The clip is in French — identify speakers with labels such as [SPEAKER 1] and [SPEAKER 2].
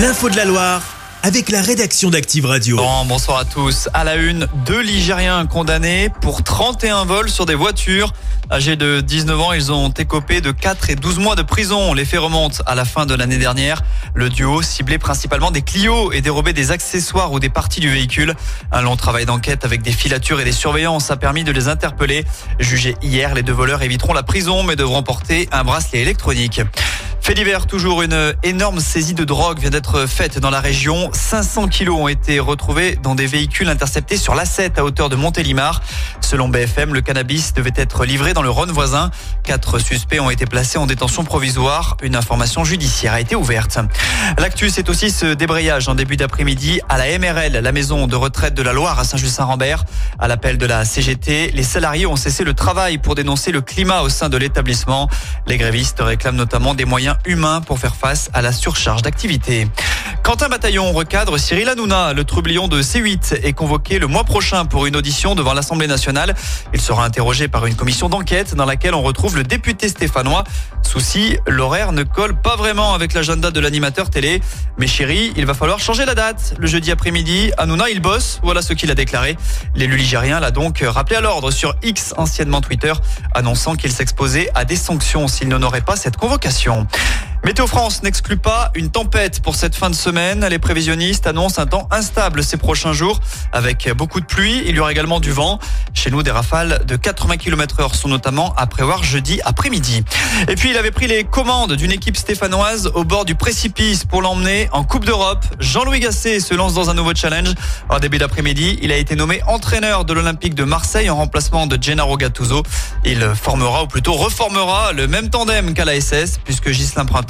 [SPEAKER 1] L'info de la Loire avec la rédaction d'Active Radio.
[SPEAKER 2] Bon, bonsoir à tous. À la une, deux Ligériens condamnés pour 31 vols sur des voitures. Âgés de 19 ans, ils ont écopé de 4 et 12 mois de prison. Les faits remontent à la fin de l'année dernière. Le duo ciblait principalement des Clio et dérobait des accessoires ou des parties du véhicule. Un long travail d'enquête avec des filatures et des surveillances a permis de les interpeller. Jugés hier, les deux voleurs éviteront la prison mais devront porter un bracelet électronique. Fait toujours une énorme saisie de drogue vient d'être faite dans la région. 500 kilos ont été retrouvés dans des véhicules interceptés sur l'A7 à hauteur de Montélimar. Selon BFM, le cannabis devait être livré dans le Rhône voisin. Quatre suspects ont été placés en détention provisoire. Une information judiciaire a été ouverte. L'actu, c'est aussi ce débrayage en début d'après-midi à la MRL, la maison de retraite de la Loire à Saint-Just-Saint-Rambert. À l'appel de la CGT, les salariés ont cessé le travail pour dénoncer le climat au sein de l'établissement. Les grévistes réclament notamment des moyens humains pour faire face à la surcharge d'activité. Quentin Bataillon recadre Cyril Hanouna. Le troublion de C8 est convoqué le mois prochain pour une audition devant l'Assemblée nationale. Il sera interrogé par une commission d'enquête dans laquelle on retrouve le député stéphanois. Souci, l'horaire ne colle pas vraiment avec l'agenda de l'animateur télé. Mais chérie, il va falloir changer la date. Le jeudi après-midi, Hanouna, il bosse. Voilà ce qu'il a déclaré. L'élu ligérien l'a donc rappelé à l'ordre sur X, anciennement Twitter, annonçant qu'il s'exposait à des sanctions s'il n'honorait pas cette convocation. Météo France n'exclut pas une tempête pour cette fin de semaine. Les prévisionnistes annoncent un temps instable ces prochains jours avec beaucoup de pluie. Il y aura également du vent. Chez nous, des rafales de 80 km heure sont notamment à prévoir jeudi après-midi. Et puis, il avait pris les commandes d'une équipe stéphanoise au bord du précipice pour l'emmener en Coupe d'Europe. Jean-Louis Gasset se lance dans un nouveau challenge. En début d'après-midi, il a été nommé entraîneur de l'Olympique de Marseille en remplacement de Gennaro Gattuso. Il formera, ou plutôt reformera, le même tandem qu'à la SS puisque Gislain Printemps